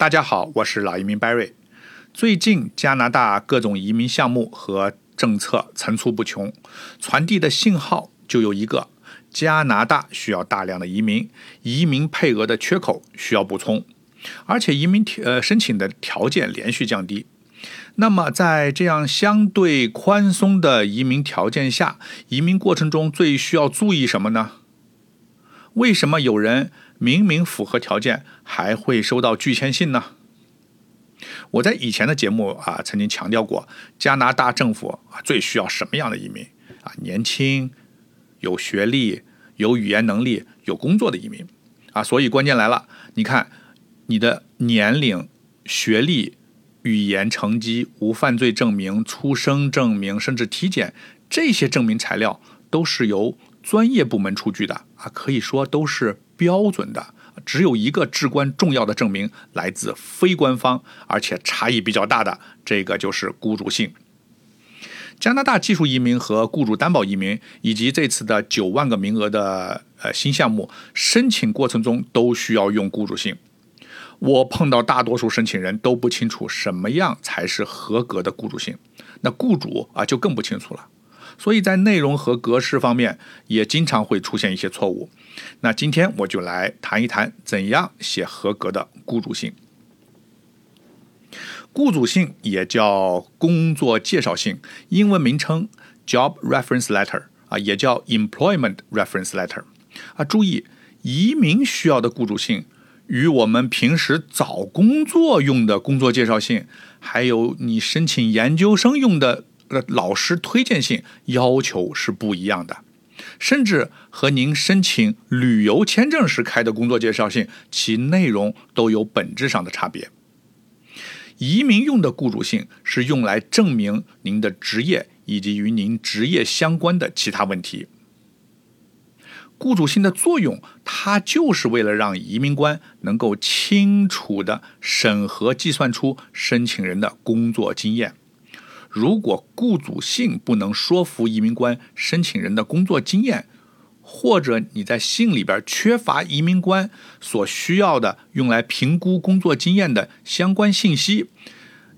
大家好，我是老移民 Barry。最近加拿大各种移民项目和政策层出不穷，传递的信号就有一个：加拿大需要大量的移民，移民配额的缺口需要补充，而且移民呃申请的条件连续降低。那么在这样相对宽松的移民条件下，移民过程中最需要注意什么呢？为什么有人？明明符合条件，还会收到拒签信呢？我在以前的节目啊，曾经强调过，加拿大政府啊最需要什么样的移民啊？年轻、有学历、有语言能力、有工作的移民啊。所以关键来了，你看你的年龄、学历、语言成绩、无犯罪证明、出生证明，甚至体检这些证明材料，都是由专业部门出具的啊，可以说都是。标准的只有一个至关重要的证明来自非官方，而且差异比较大的，这个就是雇主信。加拿大技术移民和雇主担保移民，以及这次的九万个名额的呃新项目申请过程中都需要用雇主信。我碰到大多数申请人都不清楚什么样才是合格的雇主信，那雇主啊就更不清楚了。所以在内容和格式方面也经常会出现一些错误。那今天我就来谈一谈怎样写合格的雇主信。雇主信也叫工作介绍信，英文名称 Job Reference Letter 啊，也叫 Employment Reference Letter 啊。注意，移民需要的雇主信与我们平时找工作用的工作介绍信，还有你申请研究生用的。那，老师推荐信要求是不一样的，甚至和您申请旅游签证时开的工作介绍信，其内容都有本质上的差别。移民用的雇主信是用来证明您的职业以及与您职业相关的其他问题。雇主信的作用，它就是为了让移民官能够清楚地审核计算出申请人的工作经验。如果雇主信不能说服移民官申请人的工作经验，或者你在信里边缺乏移民官所需要的用来评估工作经验的相关信息，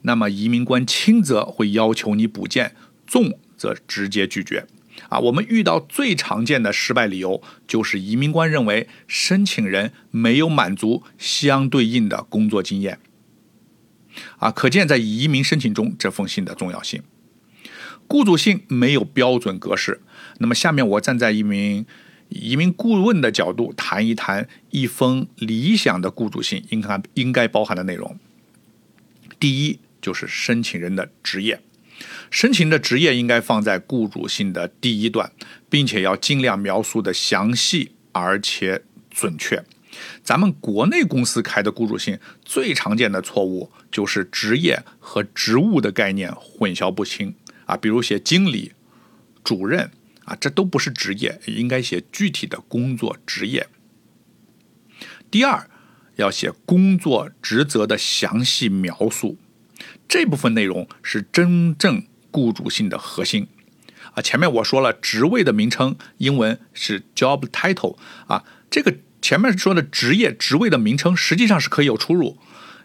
那么移民官轻则会要求你补件，重则直接拒绝。啊，我们遇到最常见的失败理由就是移民官认为申请人没有满足相对应的工作经验。啊，可见在移民申请中这封信的重要性。雇主信没有标准格式，那么下面我站在一名移民顾问的角度谈一谈一封理想的雇主信应该应该包含的内容。第一就是申请人的职业，申请的职业应该放在雇主信的第一段，并且要尽量描述的详细而且准确。咱们国内公司开的雇主信最常见的错误就是职业和职务的概念混淆不清啊，比如写经理、主任啊，这都不是职业，应该写具体的工作职业。第二，要写工作职责的详细描述，这部分内容是真正雇主信的核心啊。前面我说了，职位的名称英文是 job title 啊，这个。前面说的职业职位的名称实际上是可以有出入，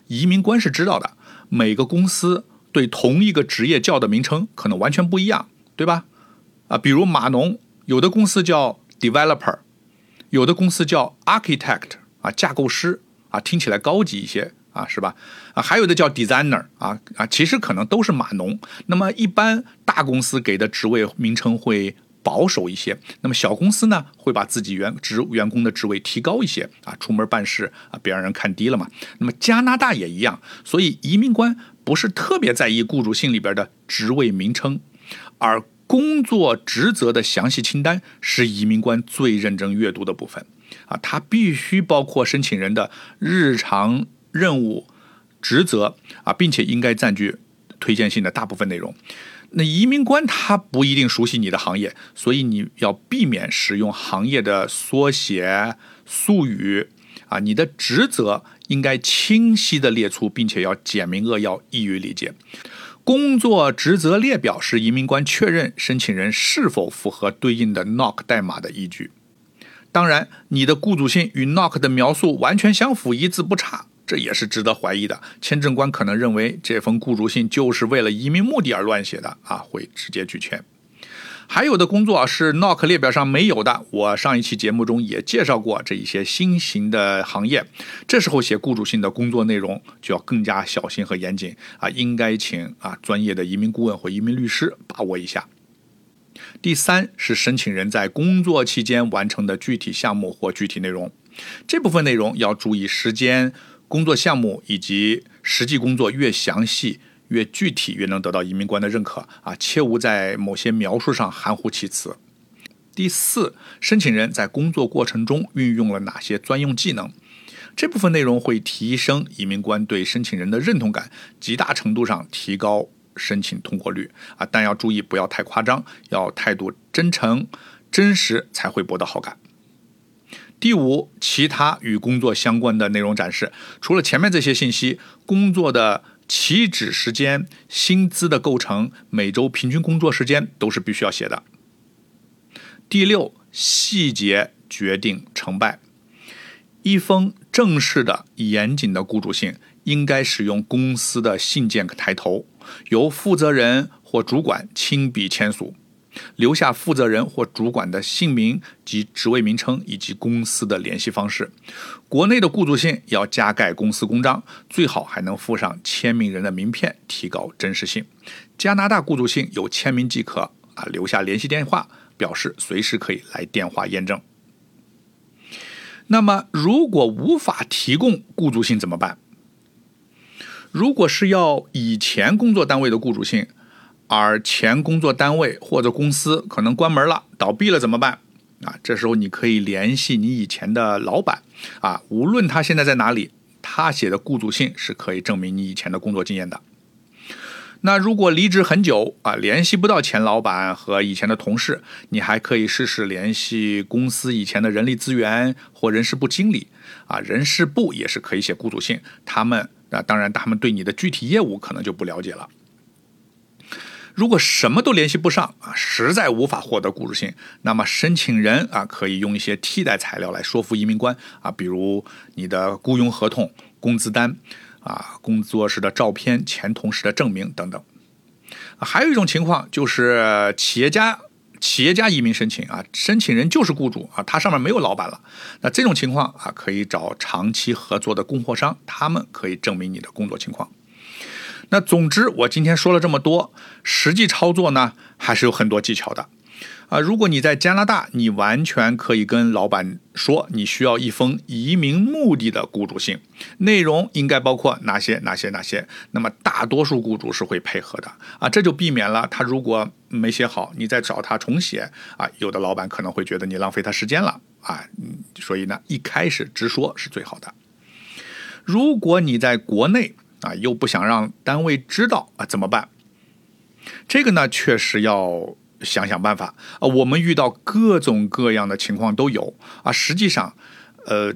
移民官是知道的。每个公司对同一个职业叫的名称可能完全不一样，对吧？啊，比如码农，有的公司叫 developer，有的公司叫 architect，啊，架构师，啊，听起来高级一些，啊，是吧？啊，还有的叫 designer，啊啊，其实可能都是码农。那么一般大公司给的职位名称会。保守一些，那么小公司呢，会把自己员职员工的职位提高一些啊，出门办事啊，别让人看低了嘛。那么加拿大也一样，所以移民官不是特别在意雇主信里边的职位名称，而工作职责的详细清单是移民官最认真阅读的部分啊，它必须包括申请人的日常任务职责啊，并且应该占据推荐信的大部分内容。那移民官他不一定熟悉你的行业，所以你要避免使用行业的缩写术语啊。你的职责应该清晰的列出，并且要简明扼要，易于理解。工作职责列表是移民官确认申请人是否符合对应的 NOC 代码的依据。当然，你的雇主信与 NOC 的描述完全相符，一字不差这也是值得怀疑的。签证官可能认为这封雇主信就是为了移民目的而乱写的啊，会直接拒签。还有的工作是 knock 列表上没有的，我上一期节目中也介绍过这一些新型的行业，这时候写雇主信的工作内容就要更加小心和严谨啊，应该请啊专业的移民顾问或移民律师把握一下。第三是申请人在工作期间完成的具体项目或具体内容，这部分内容要注意时间、工作项目以及实际工作越详细。越具体越能得到移民官的认可啊！切勿在某些描述上含糊其辞。第四，申请人在工作过程中运用了哪些专用技能？这部分内容会提升移民官对申请人的认同感，极大程度上提高申请通过率啊！但要注意不要太夸张，要态度真诚、真实才会博得好感。第五，其他与工作相关的内容展示，除了前面这些信息，工作的。起止时间、薪资的构成、每周平均工作时间都是必须要写的。第六，细节决定成败。一封正式的、严谨的雇主信应该使用公司的信件抬头，由负责人或主管亲笔签署。留下负责人或主管的姓名及职位名称以及公司的联系方式。国内的雇主信要加盖公司公章，最好还能附上签名人的名片，提高真实性。加拿大雇主信有签名即可啊，留下联系电话，表示随时可以来电话验证。那么，如果无法提供雇主信怎么办？如果是要以前工作单位的雇主信。而前工作单位或者公司可能关门了、倒闭了怎么办？啊，这时候你可以联系你以前的老板，啊，无论他现在在哪里，他写的雇主信是可以证明你以前的工作经验的。那如果离职很久啊，联系不到前老板和以前的同事，你还可以试试联系公司以前的人力资源或人事部经理，啊，人事部也是可以写雇主信，他们啊，当然他们对你的具体业务可能就不了解了。如果什么都联系不上啊，实在无法获得雇主信，那么申请人啊可以用一些替代材料来说服移民官啊，比如你的雇佣合同、工资单啊、工作室的照片、前同事的证明等等。还有一种情况就是企业家企业家移民申请啊，申请人就是雇主啊，他上面没有老板了。那这种情况啊，可以找长期合作的供货商，他们可以证明你的工作情况。那总之，我今天说了这么多，实际操作呢还是有很多技巧的，啊，如果你在加拿大，你完全可以跟老板说你需要一封移民目的的雇主信，内容应该包括哪些哪些哪些，那么大多数雇主是会配合的，啊，这就避免了他如果没写好，你再找他重写，啊，有的老板可能会觉得你浪费他时间了，啊，所以呢，一开始直说是最好的。如果你在国内，啊，又不想让单位知道啊，怎么办？这个呢，确实要想想办法啊。我们遇到各种各样的情况都有啊。实际上，呃，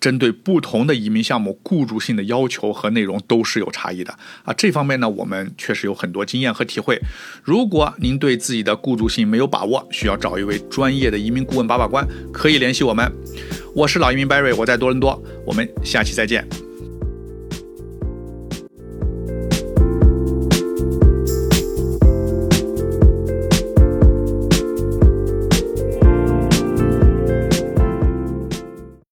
针对不同的移民项目，雇主性的要求和内容都是有差异的啊。这方面呢，我们确实有很多经验和体会。如果您对自己的雇主性没有把握，需要找一位专业的移民顾问把把关，可以联系我们。我是老移民 Barry，我在多伦多。我们下期再见。